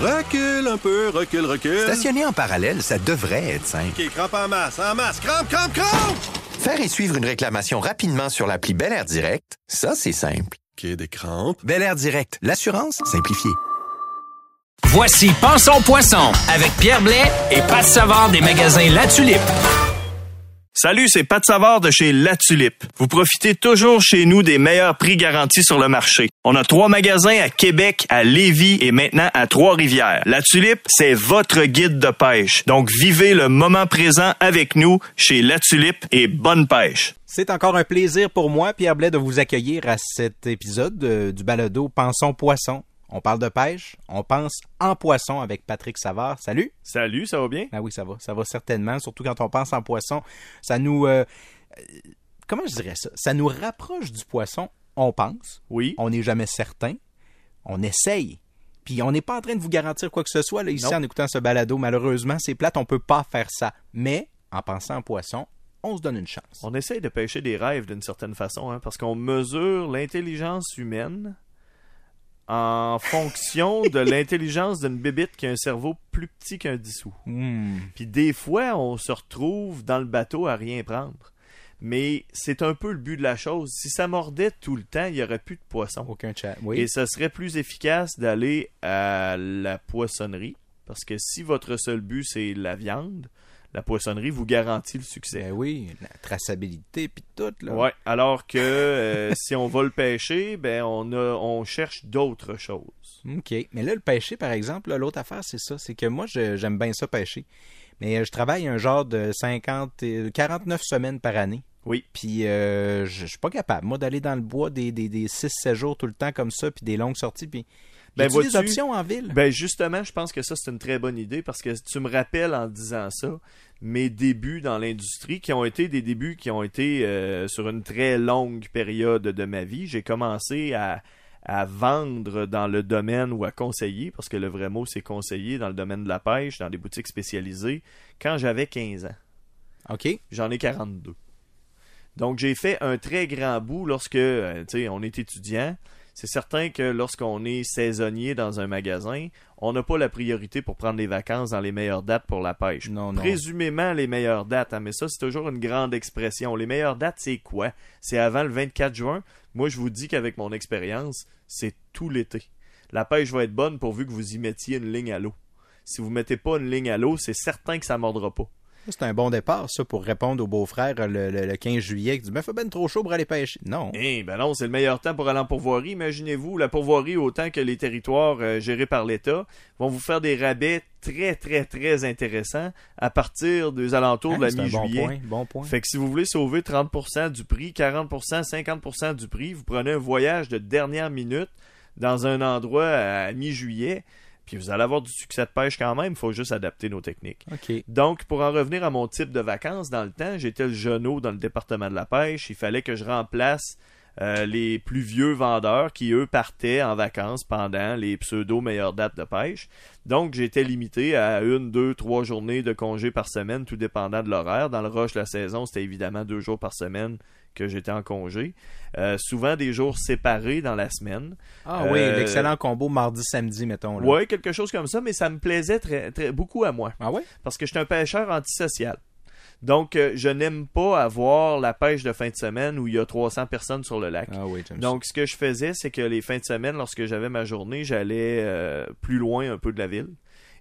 Recule un peu, recule, recule. Stationner en parallèle, ça devrait être simple. OK, crampe en masse, en masse, crampe, crampe, crampe! Faire et suivre une réclamation rapidement sur l'appli Bel Air Direct, ça, c'est simple. OK, des crampes. Bel Air Direct, l'assurance simplifiée. Voici Pensons Poisson avec Pierre Blais et Pat Savard des magasins La Tulipe. Salut, c'est Pat Savard de chez La Tulipe. Vous profitez toujours chez nous des meilleurs prix garantis sur le marché. On a trois magasins à Québec, à Lévis et maintenant à Trois-Rivières. La Tulipe, c'est votre guide de pêche. Donc vivez le moment présent avec nous chez La Tulipe et bonne pêche. C'est encore un plaisir pour moi, Pierre Blais, de vous accueillir à cet épisode euh, du balado Pensons Poisson. On parle de pêche, on pense en poisson avec Patrick Savard. Salut. Salut, ça va bien? Ah oui, ça va, ça va certainement. Surtout quand on pense en poisson, ça nous, euh, comment je dirais ça? Ça nous rapproche du poisson. On pense. Oui. On n'est jamais certain. On essaye. Puis on n'est pas en train de vous garantir quoi que ce soit là, ici Non. en écoutant ce balado. Malheureusement, c'est plate, on peut pas faire ça. Mais en pensant en poisson, on se donne une chance. On essaye de pêcher des rêves d'une certaine façon, hein, parce qu'on mesure l'intelligence humaine en fonction de l'intelligence d'une bébite qui a un cerveau plus petit qu'un dissous. Hmm. Puis des fois, on se retrouve dans le bateau à rien prendre. Mais c'est un peu le but de la chose. Si ça mordait tout le temps, il n'y aurait plus de poisson. Aucun chat. Oui. Et ça serait plus efficace d'aller à la poissonnerie. Parce que si votre seul but, c'est la viande, la poissonnerie vous garantit le succès. Ben oui, la traçabilité puis tout là. Ouais, alors que euh, si on va le pêcher, ben on a on cherche d'autres choses. OK. Mais là, le pêcher, par exemple, l'autre affaire, c'est ça. C'est que moi, j'aime bien ça pêcher. Mais euh, je travaille un genre de 50, et- 49 semaines par année. Oui. Puis euh, je je suis pas capable, moi, d'aller dans le bois des, des, des 6-7 jours tout le temps comme ça, puis des longues sorties. Puis Ben, des vois-tu, options en ville? Ben justement, je pense que ça c'est une très bonne idée parce que tu me rappelles en disant ça mes débuts dans l'industrie qui ont été des débuts qui ont été euh, sur une très longue période de ma vie. J'ai commencé à à vendre dans le domaine ou à conseiller, parce que le vrai mot c'est conseiller dans le domaine de la pêche, dans des boutiques spécialisées, quand j'avais 15 ans. OK. J'en ai 42. Donc j'ai fait un très grand bout lorsque euh, tu sais, on est étudiant. C'est certain que lorsqu'on est saisonnier dans un magasin, on n'a pas la priorité pour prendre les vacances dans les meilleures dates pour la pêche. Non, non. Présumément les meilleures dates, hein, mais ça c'est toujours une grande expression. Les meilleures dates, c'est quoi? C'est avant le 24 juin. Moi, je vous dis qu'avec mon expérience, c'est tout l'été. La pêche va être bonne pourvu que vous y mettiez une ligne à l'eau. Si vous mettez pas une ligne à l'eau, c'est certain que ça mordra pas. C'est un bon départ, ça, pour répondre au beau-frère le, le- le 15 juillet qui dit Ben, fait ben trop chaud pour aller pêcher. Non. Eh ben non, c'est le meilleur temps pour aller en pourvoirie. Imaginez-vous, la pourvoirie, autant que les territoires euh, gérés par l'État, vont vous faire des rabais très, très, très intéressants à partir des alentours Hein, de la c'est un bon mi-juillet. point. Bon point. Fait que si vous voulez sauver 30% du prix, 40%, 50% du prix, vous prenez un voyage de dernière minute dans un endroit à mi-juillet, puis vous allez avoir du succès de pêche quand même, il faut juste adapter nos techniques. Donc, pour en revenir à mon type de vacances, dans le temps, j'étais le genou dans le département de la pêche. Il fallait que je remplace euh, les plus vieux vendeurs qui, eux, partaient en vacances pendant les pseudo meilleures dates de pêche. Donc, j'étais limité à une, deux, trois journées de congé par semaine, tout dépendant de l'horaire. Dans le rush de la saison, c'était évidemment deux jours par semaine que j'étais en congé. Euh, souvent des jours séparés dans la semaine. Ah oui, Euh, l'excellent combo mardi-samedi, mettons. Ouais, quelque chose comme ça, mais ça me plaisait très, très beaucoup à moi Ah ouais? parce que je suis un pêcheur antisocial. Donc, euh, je n'aime pas avoir la pêche de fin de semaine où il y a 300 personnes sur le lac. Ah oui, Donc, ce que je faisais, c'est que les fins de semaine, lorsque j'avais ma journée, j'allais euh, plus loin un peu de la ville.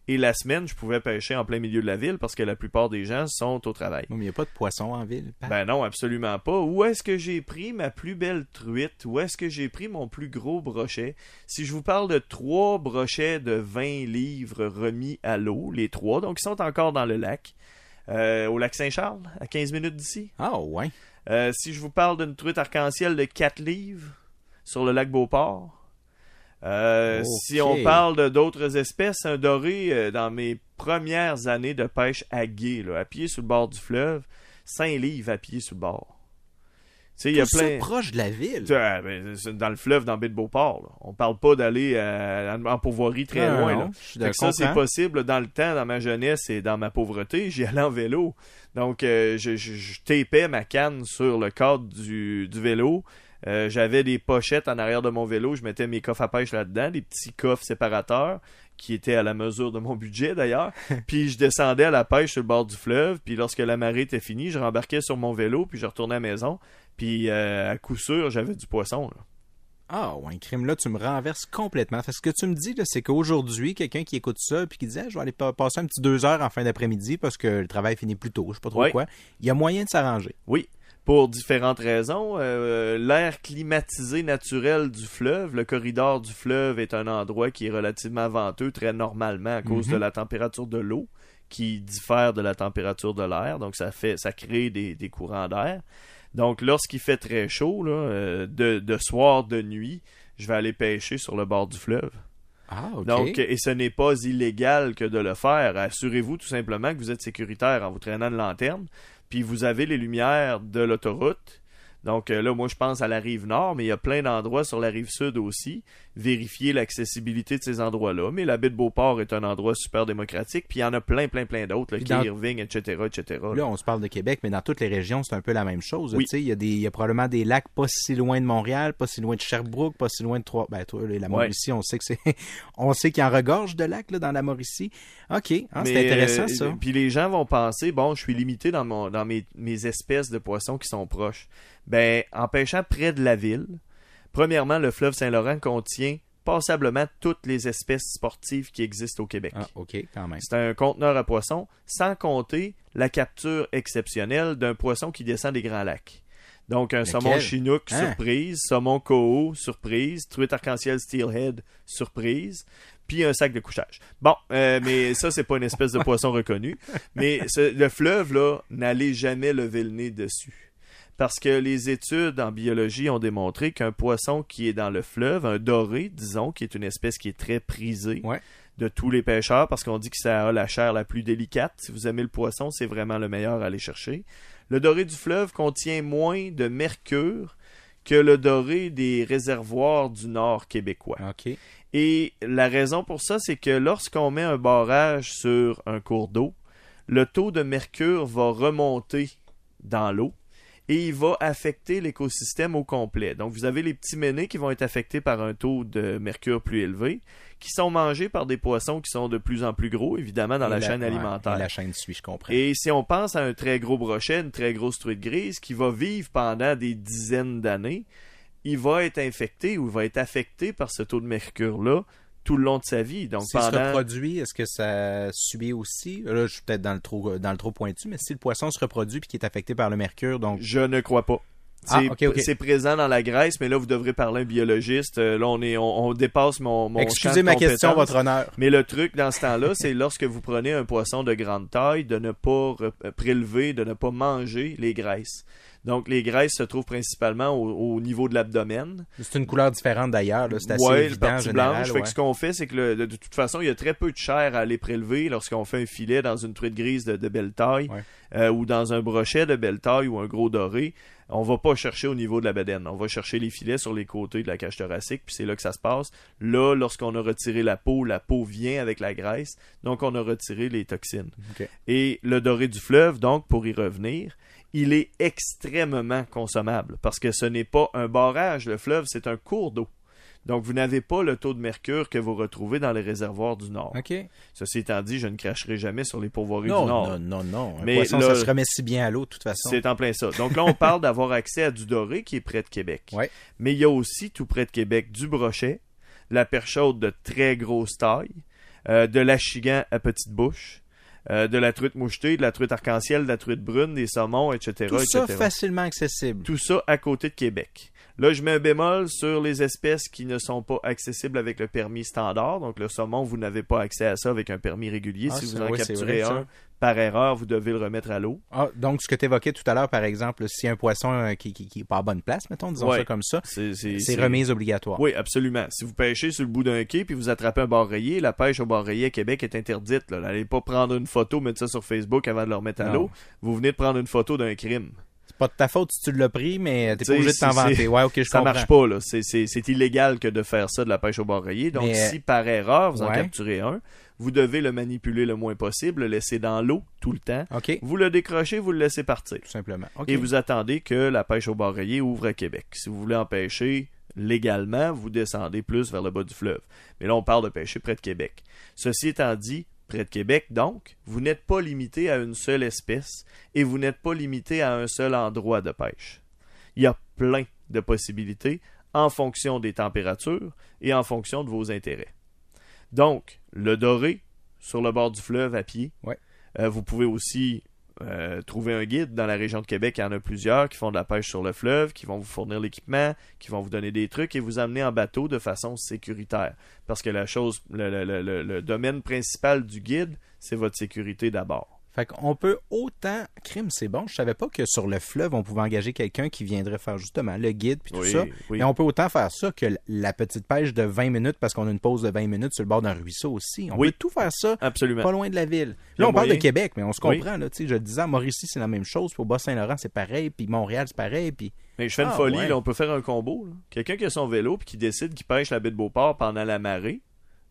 Et la semaine, je pouvais pêcher en plein milieu de la ville parce que la plupart des gens sont au travail. mais il n'y a pas de poisson en ville. Pat? Ben non, absolument pas. Où est-ce que j'ai pris ma plus belle truite? Où est-ce que j'ai pris mon plus gros brochet? Si je vous parle de trois brochets de 20 livres remis à l'eau, les trois, donc ils sont encore dans le lac, euh, au lac Saint-Charles, à 15 minutes d'ici. Ah ouais. Euh, si je vous parle d'une truite arc-en-ciel de 4 livres sur le lac Beauport. Euh. Si on parle d'autres espèces, un doré euh, dans mes premières années de pêche à gué, là, à pied sur le bord du fleuve, 5 livres à pied sur le bord. Tu sais, il y a Tout plein. ça proche de la ville. Ah, ben, dans le fleuve, dans Baie de Beauport. Là. On parle pas d'aller euh, en pourvoirie très loin. non, là. ça, c'est comprends. possible. Dans le temps, dans ma jeunesse et dans ma pauvreté, j'y allais en vélo. Donc, euh, je, je, je tapais ma canne sur le cadre du, du vélo. Euh, J'avais des pochettes en arrière de mon vélo, je mettais mes coffres à pêche là-dedans, des petits coffres séparateurs qui étaient à la mesure de mon budget d'ailleurs. puis je descendais à la pêche sur le bord du fleuve, puis lorsque la marée était finie, je rembarquais sur mon vélo, puis je retournais à la maison. Puis euh, à coup sûr, j'avais du poisson. Là. Ah, ouais, un crime là, tu me renverses complètement. Parce que ce que tu me dis, là, c'est qu'aujourd'hui, quelqu'un qui écoute ça puis qui dit Ah, je vais aller pa- passer un petit deux heures en fin d'après-midi parce que le travail finit plus tôt, je sais pas trop quoi. Il y a moyen de s'arranger. Oui, pour différentes raisons. Euh, L'air climatisé naturel du fleuve, le corridor du fleuve est un endroit qui est relativement venteux très normalement à cause Mhm. de la température de l'eau qui diffère de la température de l'air. Donc ça fait ça crée des, des courants d'air. Donc lorsqu'il fait très chaud, là, euh, de, de soir, de nuit, je vais aller pêcher sur le bord du fleuve. Ah, OK. Donc, et ce n'est pas illégal que de le faire. Assurez-vous tout simplement que vous êtes sécuritaire en vous traînant une lanterne, puis vous avez les lumières de l'autoroute. Donc euh, là, moi, je pense à la rive nord, mais il y a plein d'endroits sur la rive sud aussi. Vérifier l'accessibilité de ces endroits-là. Mais la baie de Beauport est un endroit super démocratique, puis il y en a plein, plein, plein d'autres, est dans- Irving, etc., etc. là. On se parle de Québec, mais dans toutes les régions, c'est un peu la même chose. Oui. Il y, a des- il y a probablement des lacs pas si loin de Montréal, pas si loin de Sherbrooke, pas si loin de Trois. Ben, toi, la Mauricie, on sait que c'est. on sait qu'il y en regorge de lacs là, dans la Mauricie. OK. Ah, c'est intéressant, euh, ça. Puis les gens vont penser, bon, je suis limité dans, mon, dans mes, mes espèces de poissons qui sont proches. Ben, en pêchant près de la ville, premièrement, le fleuve Saint-Laurent contient passablement toutes les espèces sportives qui existent au Québec. Ah, OK, quand même. C'est un conteneur à poissons, sans compter la capture exceptionnelle d'un poisson qui descend des Grands Lacs. Donc, un Lequel? saumon chinook, Hein? surprise, saumon coho, surprise, truite arc-en-ciel steelhead, surprise, puis un sac de couchage. Bon, euh, mais ça, c'est pas une espèce de poisson reconnu. Mais ce- le fleuve, là, n'allez jamais lever le nez dessus. Parce que les études en biologie ont démontré qu'un poisson qui est dans le fleuve, un doré, disons, qui est une espèce qui est très prisée Ouais. de tous les pêcheurs, parce qu'on dit que ça a la chair la plus délicate. Si vous aimez le poisson, c'est vraiment le meilleur à aller chercher. Le doré du fleuve contient moins de mercure que le doré des réservoirs du nord québécois. Et la raison pour ça, c'est que lorsqu'on met un barrage sur un cours d'eau, le taux de mercure va remonter dans l'eau et il va affecter l'écosystème au complet. Donc vous avez les petits ménés qui vont être affectés par un taux de mercure plus élevé, qui sont mangés par des poissons qui sont de plus en plus gros, évidemment, dans la, chaîne alimentaire. et la chaîne suit, je comprends. Et si on pense à un très gros brochet, une très grosse truite grise qui va vivre pendant des dizaines d'années, il va être infecté ou il va être affecté par ce taux de mercure-là tout le long de sa vie. Donc se pendant reproduit, est-ce que ça subit aussi? Là, je suis peut-être dans le trop dans le trop pointu, mais si le poisson se reproduit puis qui est affecté par le mercure, donc je ne crois pas. Ah, C'est présent dans la graisse, mais là vous devrez parler à un biologiste. Euh, Là on est on, on dépasse mon, mon champ excusez de ma question, votre honneur. Mais le truc dans ce temps-là, c'est lorsque vous prenez un poisson de grande taille, de ne pas euh, prélever, de ne pas manger les graisses. Donc les graisses se trouvent principalement au, au niveau de l'abdomen. C'est une couleur différente d'ailleurs, c'est assez Ouais, évident en général. blanche. Fait que ce qu'on fait, c'est que le- de, de toute façon, il y a très peu de chair à aller prélever lorsqu'on fait un filet dans une truite grise de, de belle taille Ouais. euh, ou dans un brochet de belle taille ou un gros doré. On va pas chercher au niveau de la bedaine. On va chercher les filets sur les côtés de la cage thoracique, puis c'est là que ça se passe. Là, lorsqu'on a retiré la peau, la peau vient avec la graisse, donc on a retiré les toxines. Et le doré du fleuve, donc, pour y revenir, il est extrêmement consommable parce que ce n'est pas un barrage. Le fleuve, c'est un cours d'eau. Donc, vous n'avez pas le taux de mercure que vous retrouvez dans les réservoirs du Nord. OK. Ceci étant dit, je ne cracherai jamais sur les pourvoiries Non, du Nord. non, non, non. Un Mais poisson, là- ça se remet si bien à l'eau, de toute façon. C'est en plein ça. Donc là, on parle d'avoir accès à du doré qui est près de Québec. Ouais. Mais il y a aussi, tout près de Québec, du brochet, la perche chaude de très grosse taille, euh, de l'achigan à petite bouche, euh, de la truite mouchetée, de la truite arc-en-ciel, de la truite brune, des saumons, etc. Tout ça etc. facilement accessible. Tout ça à côté de Québec. Là, je mets un bémol sur les espèces qui ne sont pas accessibles avec le permis standard. Donc, le saumon, vous n'avez pas accès à ça avec un permis régulier. Ah, si vous en capturez vrai, un par erreur, vous devez le remettre à l'eau. Ah, donc, ce que tu évoquais tout à l'heure, par exemple, si un poisson euh, qui, qui, qui est pas à bonne place, mettons, disons Ouais. ça comme ça, C'est remise obligatoire. Oui, absolument. Si vous pêchez sur le bout d'un quai puis vous attrapez un bar rayé, la pêche au bar rayé à Québec est interdite. N'allez pas prendre une photo, mettre ça sur Facebook avant de le remettre à l'eau. Vous venez de prendre une photo d'un crime. C'est pas de ta faute si tu l'as pris, mais t'es pas obligé de t'en vanter. Ouais, ok, je ça comprends. marche pas. là. C'est- illégal que de faire ça de la pêche au bar rayé. Donc, Mais, si par erreur vous en capturez un, vous devez le manipuler le moins possible, le laisser dans l'eau tout le temps. Vous le décrochez, vous le laissez partir. Tout simplement. Et vous attendez que la pêche au bar rayé ouvre à Québec. Si vous voulez en pêcher légalement, vous descendez plus vers le bas du fleuve. Mais là, on parle de pêcher près de Québec. Ceci étant dit, près de Québec, donc, vous n'êtes pas limité à une seule espèce et vous n'êtes pas limité à un seul endroit de pêche. Il y a plein de possibilités en fonction des températures et en fonction de vos intérêts. Donc, le doré, sur le bord du fleuve à pied. Ouais. Euh, vous pouvez aussi euh, trouver un guide dans la région de Québec. Il y en a plusieurs qui font de la pêche sur le fleuve, qui vont vous fournir l'équipement, qui vont vous donner des trucs et vous amener en bateau de façon sécuritaire. Parce que la chose, le, domaine principal du guide, c'est votre sécurité d'abord. Fait qu'on peut autant. Crime, c'est bon. Je savais pas que sur le fleuve, on pouvait engager quelqu'un qui viendrait faire justement le guide puis tout Oui, ça. oui. Mais on peut autant faire ça que la petite pêche de 20 minutes parce qu'on a une pause de 20 minutes sur le bord d'un ruisseau aussi. On Oui. peut tout faire ça Absolument. pas loin de la ville. Là, on parle de. Québec, mais on se comprend. Là, je le disais, à Mauricie, c'est la même chose. Puis au Bas-Saint-Laurent, c'est pareil. Puis Montréal, c'est pareil. Puis Mais je fais une Ah, folie, ouais. là, on peut faire un combo. Quelqu'un qui a son vélo puis qui décide qu'il pêche la baie de Beauport pendant la marée,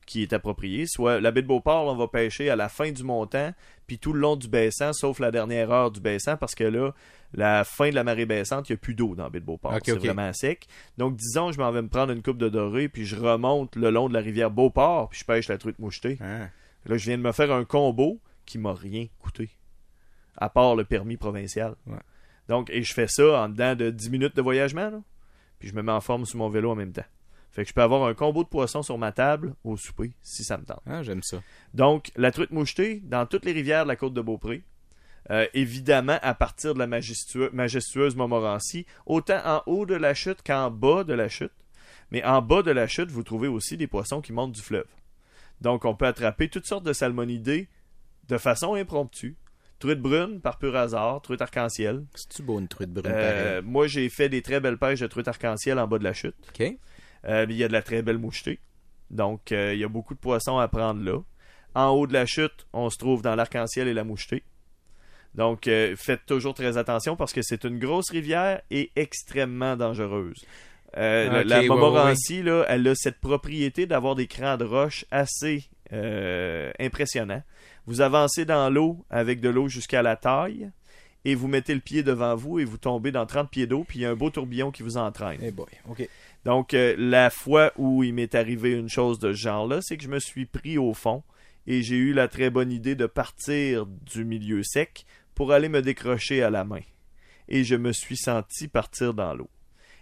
qui est appropriée. Soit la baie de Beauport, là, on va pêcher à la fin du montant, puis tout le long du baissant, sauf la dernière heure du baissant, parce que là, la fin de la marée baissante, il n'y a plus d'eau dans la baie de Beauport. C'est vraiment sec. Donc, disons, je m'en vais me prendre une coupe de doré, puis je remonte le long de la rivière Beauport, puis je pêche la truite mouchetée. hein, Là, je viens de me faire un combo qui m'a rien coûté. À part le permis provincial. Ouais. Donc, et je fais ça en dedans de 10 minutes de voyagement, là. Puis je me mets en forme sur mon vélo en même temps. Fait que je peux avoir un combo de poissons sur ma table au souper, si ça me tente. ah, j'aime ça. Donc, la truite mouchetée, dans toutes les rivières de la côte de Beaupré, euh, évidemment à partir de la majestueuse Montmorency, autant en haut de la chute qu'en bas de la chute. Mais en bas de la chute, vous trouvez aussi des poissons qui montent du fleuve. Donc, on peut attraper toutes sortes de salmonidés de façon impromptue. Truite brune, par pur hasard, truite arc-en-ciel. C'est-tu beau une truite brune Euh, moi, j'ai fait des très belles pêches de truite arc-en-ciel en bas de la chute. OK. Euh, il y a de la très belle mouchetée. Donc, euh, il y a beaucoup de poissons à prendre là. En haut de la chute, on se trouve dans l'arc-en-ciel et la mouchetée. Donc, euh, faites toujours très attention parce que c'est une grosse rivière et extrêmement dangereuse. Euh, la- ouais, Montmorency, là, elle a cette propriété d'avoir des crans de roche assez euh, impressionnants. Vous avancez dans l'eau avec de l'eau jusqu'à la taille et vous mettez le pied devant vous et vous tombez dans 30 pieds d'eau, puis il y a un beau tourbillon qui vous entraîne. Eh boy, OK. Donc, euh, la fois où il m'est arrivé une chose de ce genre-là, c'est que je me suis pris au fond et j'ai eu la très bonne idée de partir du milieu sec pour aller me décrocher à la main. Et je me suis senti partir dans l'eau.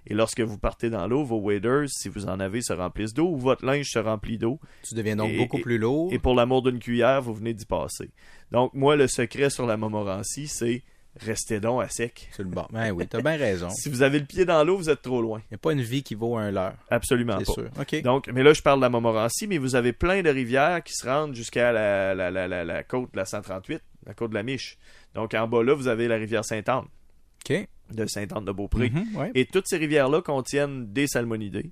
Et lorsque vous partez dans l'eau, vos waders, si vous en avez, se remplissent d'eau ou votre linge se remplit d'eau. Tu deviens donc Et- beaucoup plus lourd. Et pour l'amour d'une cuillère, vous venez d'y passer. Donc, moi, le secret sur la Montmorency, c'est restez donc à sec. Bord. Ben oui, t'as bien raison. Si vous avez le pied dans l'eau, vous êtes trop loin. Il n'y a pas une vie qui vaut un leurre. Absolument C'est pas. sûr. Donc, mais là, je parle de la Montmorency, mais vous avez plein de rivières qui se rendent jusqu'à la, la, la, la, côte de la 138, la côte de la Miche. Donc, en bas là, vous avez la rivière Sainte-Anne, OK. de Sainte-Anne-de-Beaupré. Mhm, ouais. Et toutes ces rivières-là contiennent des salmonidés.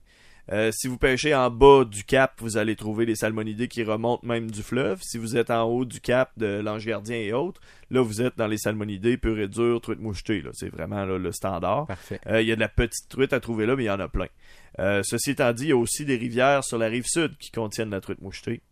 Euh, si vous pêchez en bas du cap, vous allez trouver des salmonidés qui remontent même du fleuve. Si vous êtes en haut du cap de l'Ange Gardien et autres, là, vous êtes dans les salmonidés pur et dur, truite mouchetée. là. C'est vraiment là, le standard. Parfait. Euh, Il y a de la petite truite à trouver là, mais il y en a plein. Euh, ceci étant dit, il y a aussi des rivières sur la rive sud qui contiennent la truite mouchetée.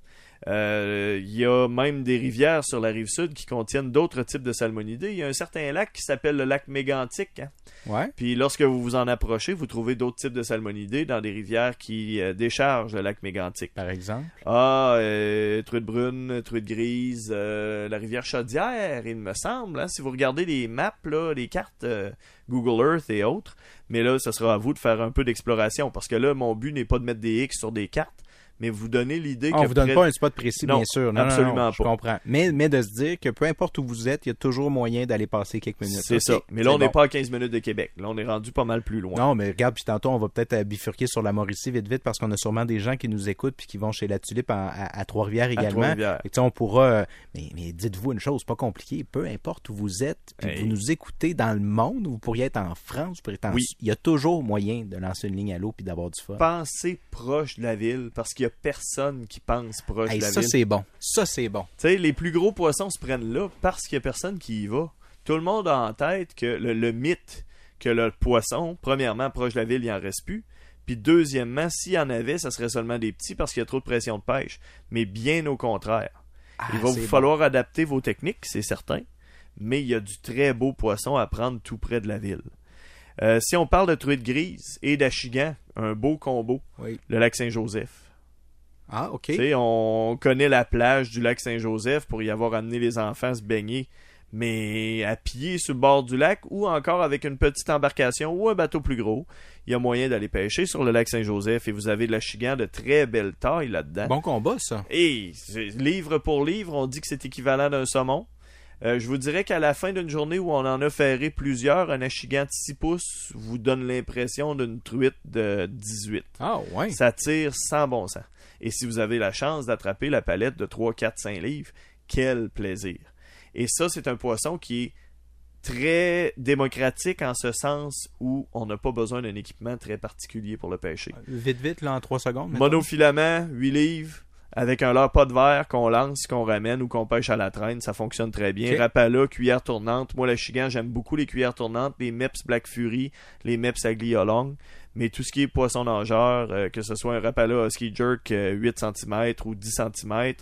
Euh, Il y a même des rivières sur la rive sud qui contiennent d'autres types de salmonidés. Il y a un certain lac qui s'appelle le lac mégantique. hein. Ouais. Puis lorsque vous vous en approchez, vous trouvez d'autres types de salmonidés dans des rivières qui euh, déchargent le lac mégantique. Par exemple? Ah, euh, truite brune, truite grise, euh, la rivière Chaudière, il me semble. hein, si vous regardez les maps, là, les cartes Google Earth et autres, mais là, ce sera à vous de faire un peu d'exploration parce que là, mon but n'est pas de mettre des X sur des cartes, mais vous donner l'idée Ah, on que vous donne près- pas un spot précis, Non, bien sûr. Non, non, absolument non, Je pas. comprends. Mais, mais de se dire que peu importe où vous êtes, il y a toujours moyen d'aller passer quelques minutes. C'est ça. Mais là, on n'est bon. pas à 15 minutes de Québec. Là, on est rendu pas mal plus loin. Non, mais regarde, puis tantôt, on va peut-être euh, bifurquer sur la Mauricie vite vite parce qu'on a sûrement des gens qui nous écoutent puis qui vont chez la Tulipe à, à Trois-Rivières À également. Trois-Rivières. Et tu sais, on pourra. euh, mais mais dites-vous une chose, pas compliqué. Peu importe où vous êtes, puis Hey. vous nous écoutez dans le monde, vous pourriez être en France, vous pourriez être en Oui. Il y a toujours moyen de lancer une ligne à l'eau puis d'avoir du fun. Pensez proche de la ville parce qu'il y a personne qui pense proche Hey, de la ça, ville. c'est bon. Ça, c'est bon. Tu sais, les plus gros poissons se prennent là parce qu'il y a personne qui y va. Tout le monde a en tête que le, le mythe que le poisson, premièrement, proche de la ville, il en reste plus. Puis deuxièmement, s'il y en avait, ça serait seulement des petits parce qu'il y a trop de pression de pêche. Mais bien au contraire. il va Ah, vous falloir adapter vos techniques, c'est certain. Mais il y a du très beau poisson à prendre tout près de la ville. Euh, si on parle de truite grise et d'achigan, un beau combo, Oui. le lac Saint-Joseph. Ah, OK. On connaît la plage du lac Saint-Joseph pour y avoir amené les enfants se baigner. Mais à pied sur le bord du lac ou encore avec une petite embarcation ou un bateau plus gros, il y a moyen d'aller pêcher sur le lac Saint-Joseph et vous avez de l'achigan de très belle taille là-dedans. Bon combat, ça. Et livre pour livre, on dit que c'est équivalent d'un saumon. Euh, je vous dirais qu'à la fin d'une journée où on en a ferré plusieurs, un achigan de 6 pouces vous donne l'impression d'une truite de 18. Ah, ouais. Ça tire sans bon sens. Et si vous avez la chance d'attraper la palette de 3, 4, 5 livres, quel plaisir. Et ça, c'est un poisson qui est très démocratique en ce sens où on n'a pas besoin d'un équipement très particulier pour le pêcher. Vite, vite, là, en 3 secondes. mettons. Monofilament, 8 livres, avec un leurre pas de verre qu'on lance, qu'on ramène ou qu'on pêche à la traîne, ça fonctionne très bien. Rapala, cuillère tournante. Moi, le chigan, j'aime beaucoup les cuillères tournantes, les Meps Black Fury, les Meps Aglia Long. Mais tout ce qui est poisson nageur, euh, que ce soit un Rapala Husky Jerk euh, 8 cm ou 10 cm,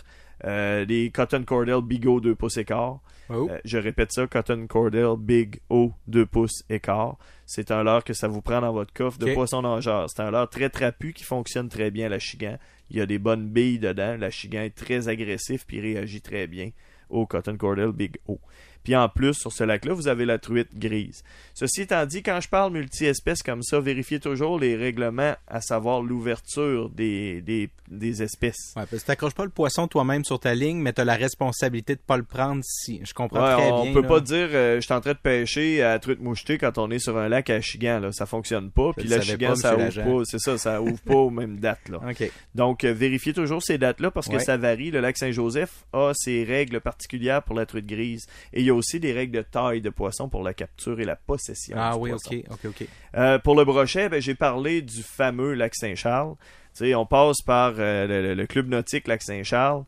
euh, des Cotton Cordell Big O 2 pouces écart. Oh. Euh, je répète ça, Cotton Cordell Big O 2 pouces écart. C'est un leurre que ça vous prend dans votre coffre de Ok. poisson nageur. C'est un leurre très trapu qui fonctionne très bien à la chigan. Il y a des bonnes billes dedans. La chigan est très agressif puis réagit très bien au Cotton Cordell Big O. Puis en plus, sur ce lac-là, vous avez la truite grise. Ceci étant dit, quand je parle multi-espèces comme ça, vérifiez toujours les règlements, à savoir l'ouverture des, des, des espèces. Ouais, parce que t'accroches pas le poisson toi-même sur ta ligne, mais t'as la responsabilité de pas le prendre si. Je comprends Ouais, très on bien. peut là. pas dire euh, je suis en train de pêcher à truite mouchetée quand on est sur un lac à Chigan là, ça fonctionne pas. Puis savais Chigan pas, ça ouvre pas, c'est ça, ça ouvre pas aux mêmes dates là. Donc euh, vérifiez toujours ces dates là parce que ça varie. Le lac Saint-Joseph a ses règles particulières pour la truite grise et il y a aussi des règles de taille de poisson pour la capture et la possession. Ah du oui, poisson. OK, OK, OK. Euh, pour le brochet, ben, j'ai parlé du fameux lac Saint-Charles. Tu sais, on passe par euh, le club nautique lac Saint-Charles.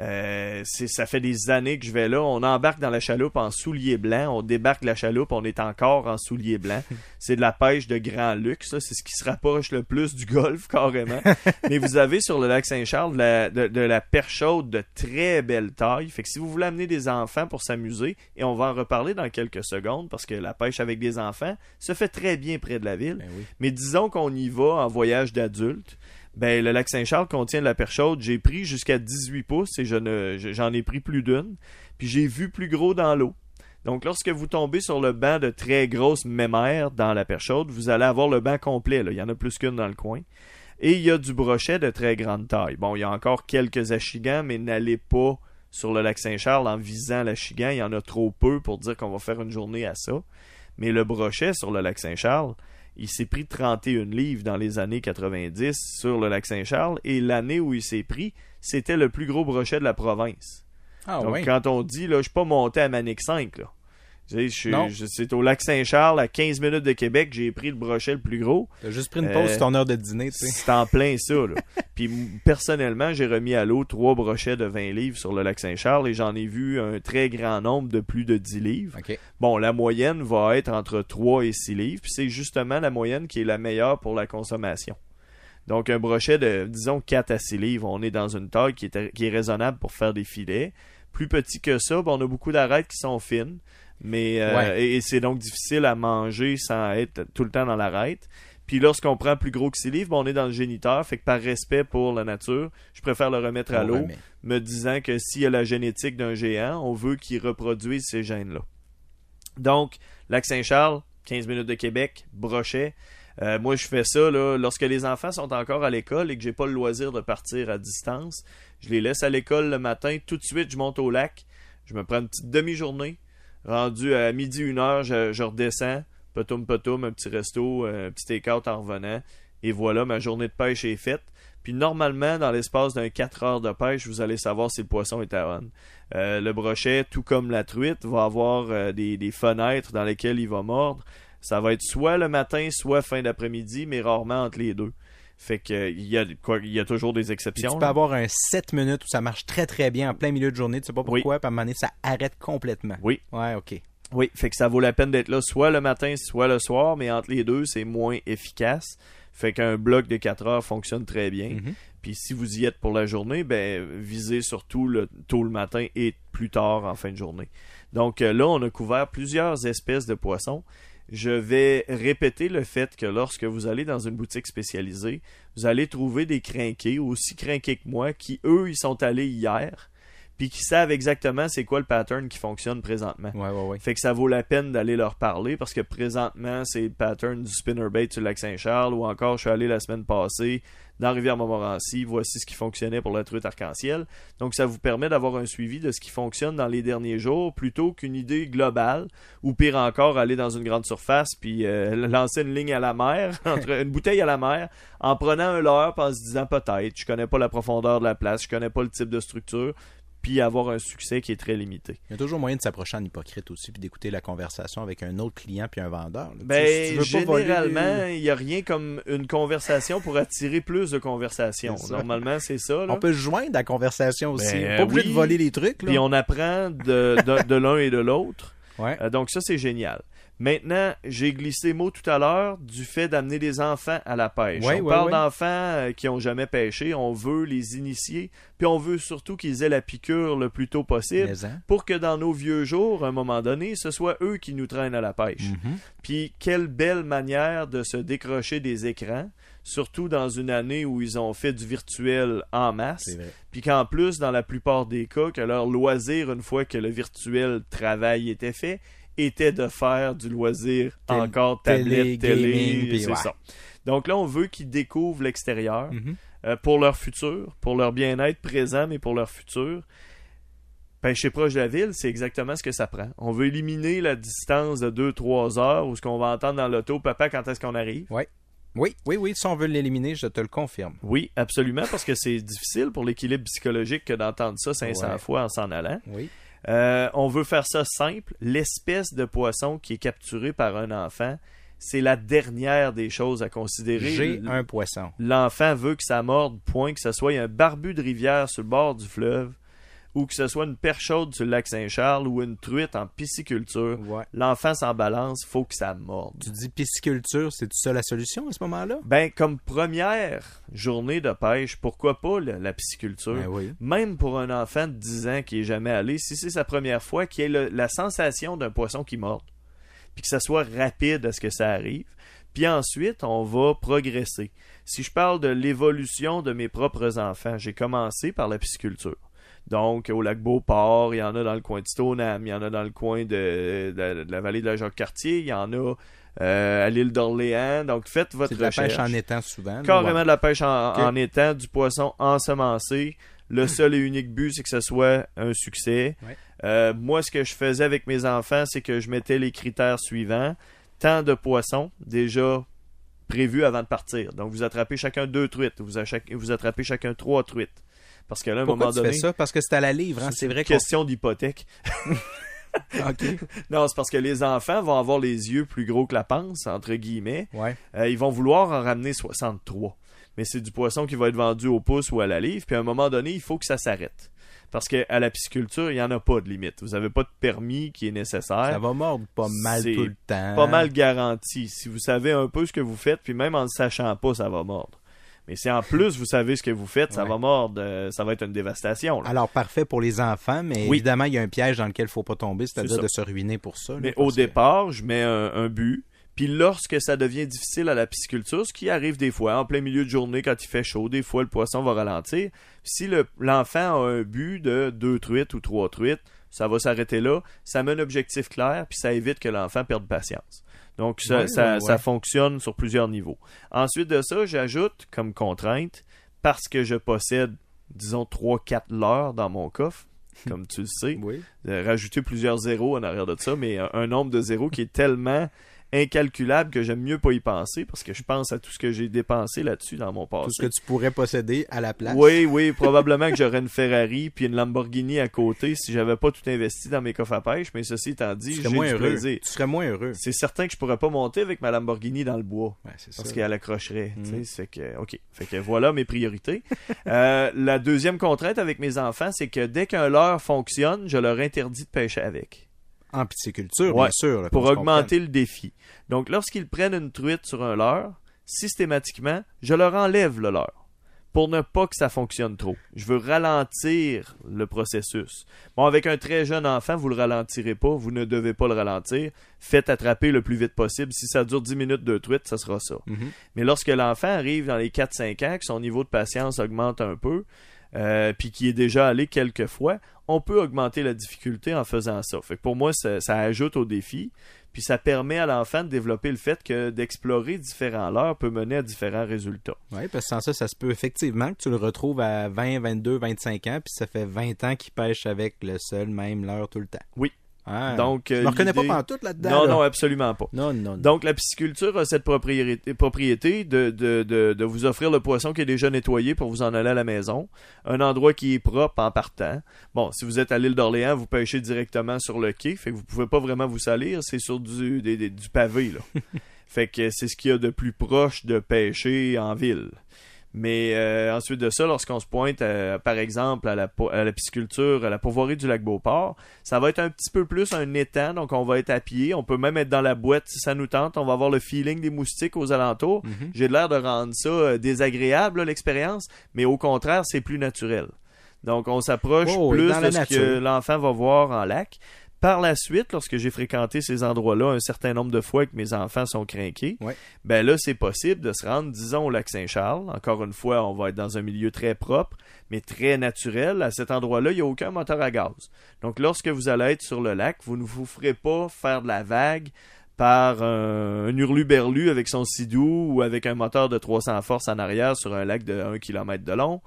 Euh, ça fait des années que je vais là. On embarque dans la chaloupe en souliers blancs. On débarque de la chaloupe, on est encore en souliers blancs. c'est de la pêche de grand luxe. C'est ce qui se rapproche le plus du golf, carrément. Mais vous avez sur le lac Saint-Charles de la, de, de la perche chaude de très belle taille. Fait que si vous voulez amener des enfants pour s'amuser, et on va en reparler dans quelques secondes, parce que la pêche avec des enfants se fait très bien près de la ville. Ben oui. Mais disons qu'on y va en voyage d'adulte. Ben, le lac Saint-Charles contient de la perche. J'ai pris jusqu'à 18 pouces et j'en ai pris plus d'une. Puis j'ai vu plus gros dans l'eau. Donc, lorsque vous tombez sur le banc de très grosses mémères dans la perche vous allez avoir le banc complet. Il y en a plus qu'une dans le coin. Et il y a du brochet de très grande taille. Bon, il y a encore quelques achigans, mais n'allez pas sur le lac Saint-Charles en visant l'achigan. Il y en a trop peu pour dire qu'on va faire une journée à ça. Mais le brochet sur le lac Saint-Charles, il s'est pris 31 livres dans les années 90 sur le lac Saint-Charles. Et l'année où il s'est pris, c'était le plus gros brochet de la province. Ah Donc, oui. quand on dit, là, je suis pas monté à Manic 5, là. C'est au lac Saint-Charles, à 15 minutes de Québec, j'ai pris le brochet le plus gros. T'as juste pris une pause Euh, sur ton heure de dîner, tu sais. C'est en plein ça. Là. Puis personnellement, j'ai remis à l'eau trois brochets de 20 livres sur le lac Saint-Charles et j'en ai vu un très grand nombre de plus de 10 livres. Bon, la moyenne va être entre 3 et 6 livres, puis c'est justement la moyenne qui est la meilleure pour la consommation. Donc un brochet de, disons, 4 à 6 livres, on est dans une taille qui est, qui est raisonnable pour faire des filets. Plus petit que ça, bon, on a beaucoup d'arêtes qui sont fines, mais euh, Ouais. et, et c'est donc difficile à manger sans être tout le temps dans l'arête. Puis lorsqu'on prend plus gros que 6 livres, bon, on est dans le géniteur, fait que par respect pour la nature, je préfère le remettre à l'eau remet. me disant que s'il y a la génétique d'un géant, on veut qu'il reproduise ces gènes-là. Donc, Lac Saint-Charles, 15 minutes de Québec, Brochet. Euh, moi, je fais ça là, lorsque les enfants sont encore à l'école et que j'ai pas le loisir de partir à distance. Je les laisse à l'école le matin. Tout de suite, je monte au lac. Je me prends une petite demi-journée. Rendu à midi, une heure, je, redescends. Potum, potum, un petit resto, un petit take-out en revenant. Et voilà, ma journée de pêche est faite. Puis normalement, dans l'espace d'un 4 heures de pêche, vous allez savoir si le poisson est à on. Euh, le brochet, tout comme la truite, va avoir euh, des, des fenêtres dans lesquelles il va mordre. Ça va être soit le matin, soit fin d'après-midi, mais rarement entre les deux. Fait que il y a quoi, il y a toujours des Puis exceptions. tu peux là. avoir un 7 minutes où ça marche très très bien en plein milieu de journée, tu sais pas Oui. pourquoi, puis à un moment donné, ça arrête complètement. Oui. Ouais, OK. Oui, fait que ça vaut la peine d'être là soit le matin, soit le soir, mais entre les deux, c'est moins efficace. Fait qu'un bloc de 4 heures fonctionne très bien. Mhm. Puis si vous y êtes pour la journée, ben visez surtout le, tôt le matin et plus tard en fin de journée. Donc euh, là, on a couvert plusieurs espèces de poissons. Je vais répéter le fait que lorsque vous allez dans une boutique spécialisée, vous allez trouver des crinqués, aussi crinqués que moi, qui eux, ils sont allés hier, puis qui savent exactement c'est quoi le pattern qui fonctionne présentement. Ouais, ouais, ouais. Fait que ça vaut la peine d'aller leur parler parce que présentement, c'est le pattern du spinnerbait sur le lac Saint-Charles ou encore je suis allé la semaine passée dans Rivière-Montmorency, voici ce qui fonctionnait pour la truite arc-en-ciel. Donc ça vous permet d'avoir un suivi de ce qui fonctionne dans les derniers jours plutôt qu'une idée globale ou pire encore aller dans une grande surface puis euh, lancer une ligne à la mer, entre une bouteille à la mer en prenant un leurre en se disant peut-être, je connais pas la profondeur de la place, je connais pas le type de structure puis avoir un succès qui est très limité. Il y a toujours moyen de s'approcher en hypocrite aussi, puis d'écouter la conversation avec un autre client puis un vendeur. là. Tu sais, Ben, si tu généralement, il n'y a rien comme une conversation pour attirer plus de conversations. Normalement, c'est ça. là. On peut joindre la conversation aussi. Ben, pas obligé oui. de voler les trucs. Là. Puis on apprend de, de, de l'un et de l'autre. Ouais. Euh, donc ça, c'est génial. Maintenant, j'ai glissé mot tout à l'heure du fait d'amener des enfants à la pêche. Ouais, on ouais, parle ouais. d'enfants euh, qui ont jamais pêché, on veut les initier, puis on veut surtout qu'ils aient la piqûre le plus tôt possible Mais, hein? pour que dans nos vieux jours, à un moment donné, ce soit eux qui nous traînent à la pêche. Mhm. Puis quelle belle manière de se décrocher des écrans, surtout dans une année où ils ont fait du virtuel en masse, puis qu'en plus, dans la plupart des cas, que leur loisir, une fois que le virtuel travail était fait, était de faire du loisir encore télé, tablette, télé, puis c'est ouais. ça. Donc là, on veut qu'ils découvrent l'extérieur Mhm. euh, pour leur futur, pour leur bien-être présent, mais pour leur futur. Pêcher proche de la ville, c'est exactement ce que ça prend. On veut éliminer la distance de 2-3 heures où ce qu'on va entendre dans l'auto, papa, quand est-ce qu'on arrive? Oui, oui, oui. Si on veut l'éliminer, je te le confirme. Oui, absolument, parce que c'est difficile pour l'équilibre psychologique que d'entendre ça 500 Ouais. fois en s'en allant. Oui. Euh, on veut faire ça simple. L'espèce de poisson qui est capturé par un enfant, c'est la dernière des choses à considérer. J'ai un poisson. L'enfant veut que ça morde, point, que ce soit un barbu de rivière sur le bord du fleuve, ou que ce soit une perche chaude sur le lac Saint-Charles, ou une truite en pisciculture. Ouais. L'enfant s'en balance, faut que ça morde. Tu dis pisciculture, c'est ça la solution à ce moment-là? Ben, comme première journée de pêche, pourquoi pas la, la pisciculture? Ben oui. même pour un enfant de 10 ans qui est jamais allé, si c'est sa première fois, qu'il ait le- la sensation d'un poisson qui mord, puis que ça soit rapide à ce que ça arrive. Puis ensuite, on va progresser. Si je parle de l'évolution de mes propres enfants, j'ai commencé par la pisciculture. Donc, au lac Beauport, il y en a dans le coin de Stoneham, il y en a dans le coin de, de- de la vallée de la Jacques-Cartier, il y en a euh, à l'île d'Orléans. Donc, faites votre la pêche en étang souvent. Carrément ouais. de la pêche en, étang, du poisson ensemencé. Le seul et unique but, c'est que ce soit un succès. Ouais. Euh, moi, ce que je faisais avec mes enfants, c'est que je mettais les critères suivants. Tant de poissons, déjà prévus avant de partir. Donc, vous attrapez chacun deux truites. Vous attrapez chacun trois truites. Parce que là, à un Pourquoi moment tu donné, fais ça? Parce que c'est à la livre. Hein? C'est vrai question d'hypothèque. OK. Non, c'est parce que les enfants vont avoir les yeux plus gros que la panse, entre guillemets. Ouais. Euh, ils vont vouloir en ramener 63. Mais c'est du poisson qui va être vendu au pouce ou à la livre. Puis à un moment donné, il faut que ça s'arrête. Parce qu'à la pisciculture, il n'y en a pas de limite. Vous n'avez pas de permis qui est nécessaire. Ça va mordre pas mal tout le temps. Pas mal garanti. Si vous savez un peu ce que vous faites, puis même en ne sachant pas, ça va mordre. Mais si en plus vous savez ce que vous faites, ça Ouais. va mordre. euh, ça va être une dévastation. là. Alors, parfait pour les enfants, mais Oui. évidemment, il y a un piège dans lequel il faut pas tomber, c'est-à-dire de se ruiner pour ça. là, Mais au que- départ, je mets un, un but. Puis lorsque ça devient difficile à la pisciculture, ce qui arrive des fois, en plein milieu de journée quand il fait chaud, des fois le poisson va ralentir. Si le- l'enfant a un but de deux truites ou trois truites, ça va s'arrêter là. Ça met un objectif clair, puis ça évite que l'enfant perde patience. Donc ça, Ouais, ça, ouais, ça ouais. fonctionne sur plusieurs niveaux. Ensuite de ça, j'ajoute comme contrainte, parce que je possède, disons, 3-4 leurres dans mon coffre, comme tu le sais, Oui. rajouter plusieurs zéros en arrière de ça, mais un, un nombre de zéros qui est tellement incalculable que j'aime mieux pas y penser parce que je pense à tout ce que j'ai dépensé là-dessus dans mon passé. Tout ce que tu pourrais posséder à la place. Oui, oui, probablement que j'aurais une Ferrari puis une Lamborghini à côté si j'avais pas tout investi dans mes coffres à pêche, mais ceci étant dit, j'ai serais moins du heureux. plaisir. Tu serais moins heureux. C'est certain que je pourrais pas monter avec ma Lamborghini dans le bois Ouais, parce qu'elle accrocherait. Mm. tu sais, C'est que, ok. Fait que voilà mes priorités. Euh, la deuxième contrainte avec mes enfants, c'est que dès qu'un leurre fonctionne, je leur interdis de pêcher avec. En pisciculture, Ouais, bien sûr. là, pour augmenter le défi. Donc, lorsqu'ils prennent une truite sur un leurre, systématiquement, je leur enlève le leurre pour ne pas que ça fonctionne trop. Je veux ralentir le processus. Bon, avec un très jeune enfant, vous le ralentirez pas, vous ne devez pas le ralentir. Faites attraper le plus vite possible. Si ça dure 10 minutes de tweet, ça sera ça. Mhm. Mais lorsque l'enfant arrive dans les 4-5 ans, que son niveau de patience augmente un peu, euh, puis qui est déjà allé quelques fois, on peut augmenter la difficulté en faisant ça. Fait que pour moi, ça, ça ajoute au défi. Puis ça permet à l'enfant de développer le fait que d'explorer différents leurres peut mener à différents résultats. Oui, parce que sans ça, ça se peut effectivement que tu le retrouves à 20, 22, 25 ans, puis ça fait 20 ans qu'il pêche avec le seul même leurre tout le temps. Oui. Ah, Donc, je euh, me reconnais pas l'idée- pantoute là-dedans. Non, là. non, absolument pas. non, non, non. Donc, la pisciculture a cette propriété, propriété de, de, de, de vous offrir le poisson qui est déjà nettoyé pour vous en aller à la maison. Un endroit qui est propre en partant. Bon, si vous êtes à l'île d'Orléans, vous pêchez directement sur le quai. Fait que vous pouvez pas vraiment vous salir. C'est sur du, des- des- du pavé, là. fait que c'est ce qu'il y a de plus proche de pêcher en ville. Mais euh, ensuite de ça, lorsqu'on se pointe, euh, par exemple, à la, à la pisciculture, à la pourvoirie du lac Beauport, ça va être un petit peu plus un étang, donc on va être à pied. On peut même être dans la boîte si ça nous tente. On va avoir le feeling des moustiques aux alentours. Mhm. J'ai l'air de rendre ça euh, désagréable, l'expérience, mais au contraire, c'est plus naturel. Donc, on s'approche Oh, plus de ce que l'enfant va voir en lac. Par la suite, lorsque j'ai fréquenté ces endroits-là un certain nombre de fois et que mes enfants sont craqués, Ouais. ben là, c'est possible de se rendre, disons, au lac Saint-Charles. Encore une fois, on va être dans un milieu très propre, mais très naturel. À cet endroit-là, il n'y a aucun moteur à gaz. Donc, lorsque vous allez être sur le lac, vous ne vous ferez pas faire de la vague par un, un hurluberlu avec son sidou ou avec un moteur de 300 forces en arrière sur un lac de 1 km de long.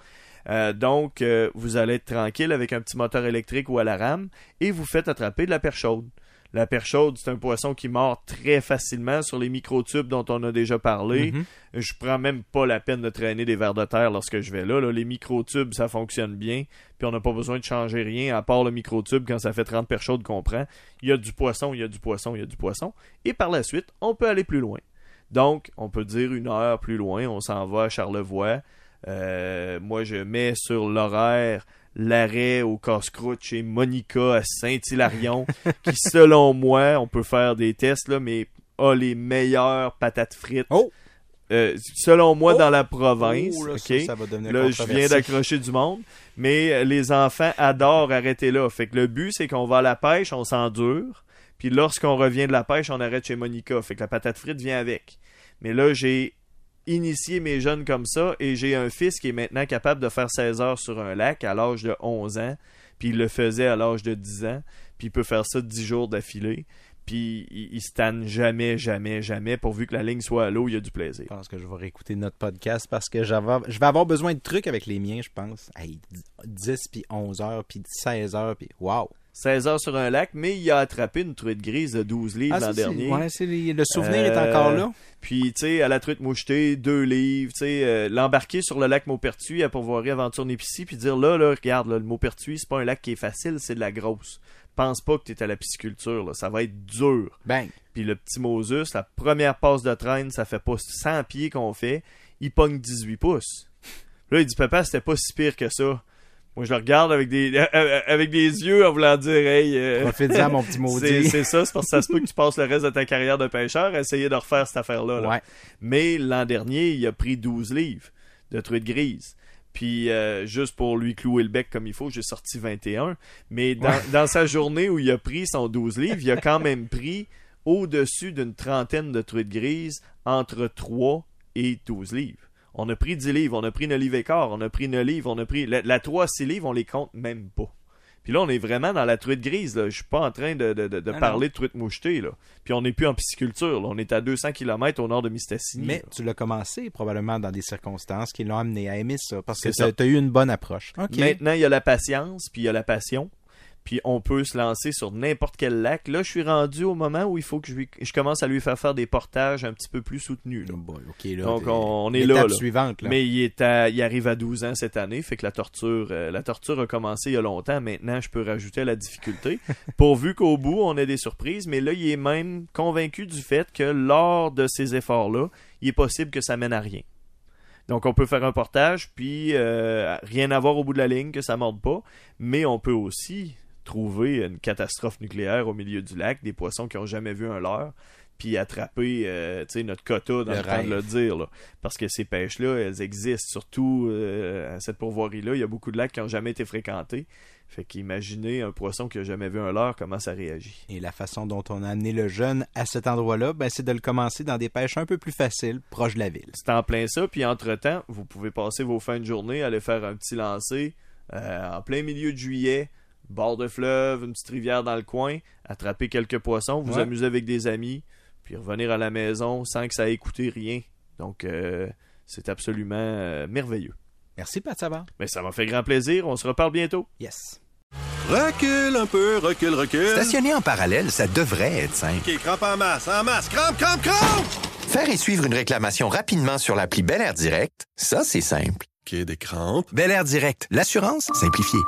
Euh, donc, euh, vous allez être tranquille avec un petit moteur électrique ou à la rame et vous faites attraper de la perche chaude. La perche chaude, c'est un poisson qui mord très facilement sur les microtubes dont on a déjà parlé. Mhm. Je prends même pas la peine de traîner des vers de terre lorsque je vais là. là. Les microtubes, ça fonctionne bien. Puis on n'a pas besoin de changer rien à part le microtube quand ça fait 30 perches chaudes qu'on prend. Il y a du poisson, il y a du poisson, il y a du poisson. Et par la suite, on peut aller plus loin. Donc, on peut dire une heure plus loin, on s'en va à Charlevoix. Euh, moi, je mets sur l'horaire l'arrêt au casse-croûte chez Monica à Saint-Hilarion, qui, selon moi, on peut faire des tests, là, mais a les meilleures patates frites. Oh! Euh, selon moi, Oh! dans la province. Oh, là, ok? ça, ça va devenir Là, je viens d'accrocher du monde, mais euh, les enfants adorent arrêter là. Fait que le but, c'est qu'on va à la pêche, on s'endure, puis lorsqu'on revient de la pêche, on arrête chez Monica. Fait que la patate frite vient avec. Mais là, j'ai initié mes jeunes comme ça, et j'ai un fils qui est maintenant capable de faire 16 heures sur un lac à l'âge de 11 ans, puis il le faisait à l'âge de 10 ans, puis il peut faire ça 10 jours d'affilée. Puis il, se tanne jamais, jamais, jamais, pourvu que la ligne soit à l'eau, il y a du plaisir. Je pense que je vais réécouter notre podcast parce que je vais avoir besoin de trucs avec les miens, je pense. Hey, 10 puis 11 heures puis 16 heures puis wow. 16 heures sur un lac, mais il a attrapé une truite grise de 12 livres Ah, l'an dernier. ouais, c'est les- le souvenir est Euh, encore là. Puis, tu sais, à la truite mouchetée, deux livres, tu sais, euh, l'embarquer sur le lac Maupertuis à pourvoirie Aventure Népicie, puis dire là, là, regarde, là, le Maupertuis, c'est pas un lac qui est facile, c'est de la grosse. Pense pas que t'es à la pisciculture, là, ça va être dur. Bang. Puis le petit Moses, la première passe de traîne, ça fait pas 100 pieds qu'on fait, il pogne 18 pouces. Là, il dit, papa, c'était pas si pire que ça. Moi, je le regarde avec des, avec des yeux en voulant dire, hey, euh, Profite-en, mon petit maudit. c'est ça, c'est parce que ça se peut que tu passes le reste de ta carrière de pêcheur à essayer de refaire cette affaire-là. là. Ouais. Mais l'an dernier, il a pris 12 livres de truite grise. Puis, euh, juste pour lui clouer le bec comme il faut, j'ai sorti 21. Mais dans, dans sa journée où il a pris son 12 livres, il a quand même pris au-dessus d'une trentaine de truites grises entre 3 et 12 livres. On a pris 10 livres, on a pris 9 livres et quart, on a pris 9 livres, on a pris... La, la 3 à 6 livres, on les compte même pas. Puis là, on est vraiment dans la truite grise. Là. Je suis pas en train de, de- de- de Ah, parler de truite mouchetée. Là. Puis on n'est plus en pisciculture. Là. On est à 200 km au nord de Mistassini. Mais là. tu l'as commencé probablement dans des circonstances qui l'ont amené à aimer ça parce que tu as eu une bonne approche. Maintenant, il y a la patience, puis il y a la passion. Puis on peut se lancer sur n'importe quel lac. Là, je suis rendu au moment où il faut que je, lui- je commence à lui faire faire des portages un petit peu plus soutenus. là. Oh là, Donc, on- on est là, là. suivante. Là. Mais il, est à- il arrive à 12 ans cette année, fait que la torture, euh, la torture a commencé il y a longtemps. Maintenant, je peux rajouter à la difficulté, pourvu qu'au bout, on ait des surprises. Mais là, il est même convaincu du fait que lors de ces efforts-là, il est possible que ça mène à rien. Donc, on peut faire un portage, puis euh, rien à voir au bout de la ligne, que ça morde pas. Mais on peut aussi trouver une catastrophe nucléaire au milieu du lac, des poissons qui ont jamais vu un leurre. puis attraper euh, notre quota dans Le le, temps de le dire. Là. Parce que ces pêches-là, elles existent. Surtout euh, à cette pourvoirie-là, il y a beaucoup de lacs qui n'ont jamais été fréquentés. Fait qu'imaginez un poisson qui a jamais vu un leurre, comment ça réagit? Et la façon dont on a amené le jeune à cet endroit-là, ben, c'est de le commencer dans des pêches un peu plus faciles, proches de la ville. C'est en plein ça, puis entre-temps, vous pouvez passer vos fins de journée, aller faire un petit lancer euh, en plein milieu de juillet, bord de fleuve, une petite rivière dans le coin, attraper quelques poissons, vous Ouais. amuser avec des amis, puis revenir à la maison sans que ça ait coûté rien. Donc, euh, c'est absolument euh, merveilleux. Merci, Pat Savard. Mais ça m'a fait grand plaisir, on se reparle bientôt. Yes. Recule un peu, recule, recule. Stationner en parallèle, ça devrait être simple. OK, crampe en masse, en masse. Crampe, crampe, crampe! Faire et suivre une réclamation rapidement sur l'appli Bel Air Direct, ça, c'est simple. OK, des crampes. Bel Air Direct, l'assurance simplifiée.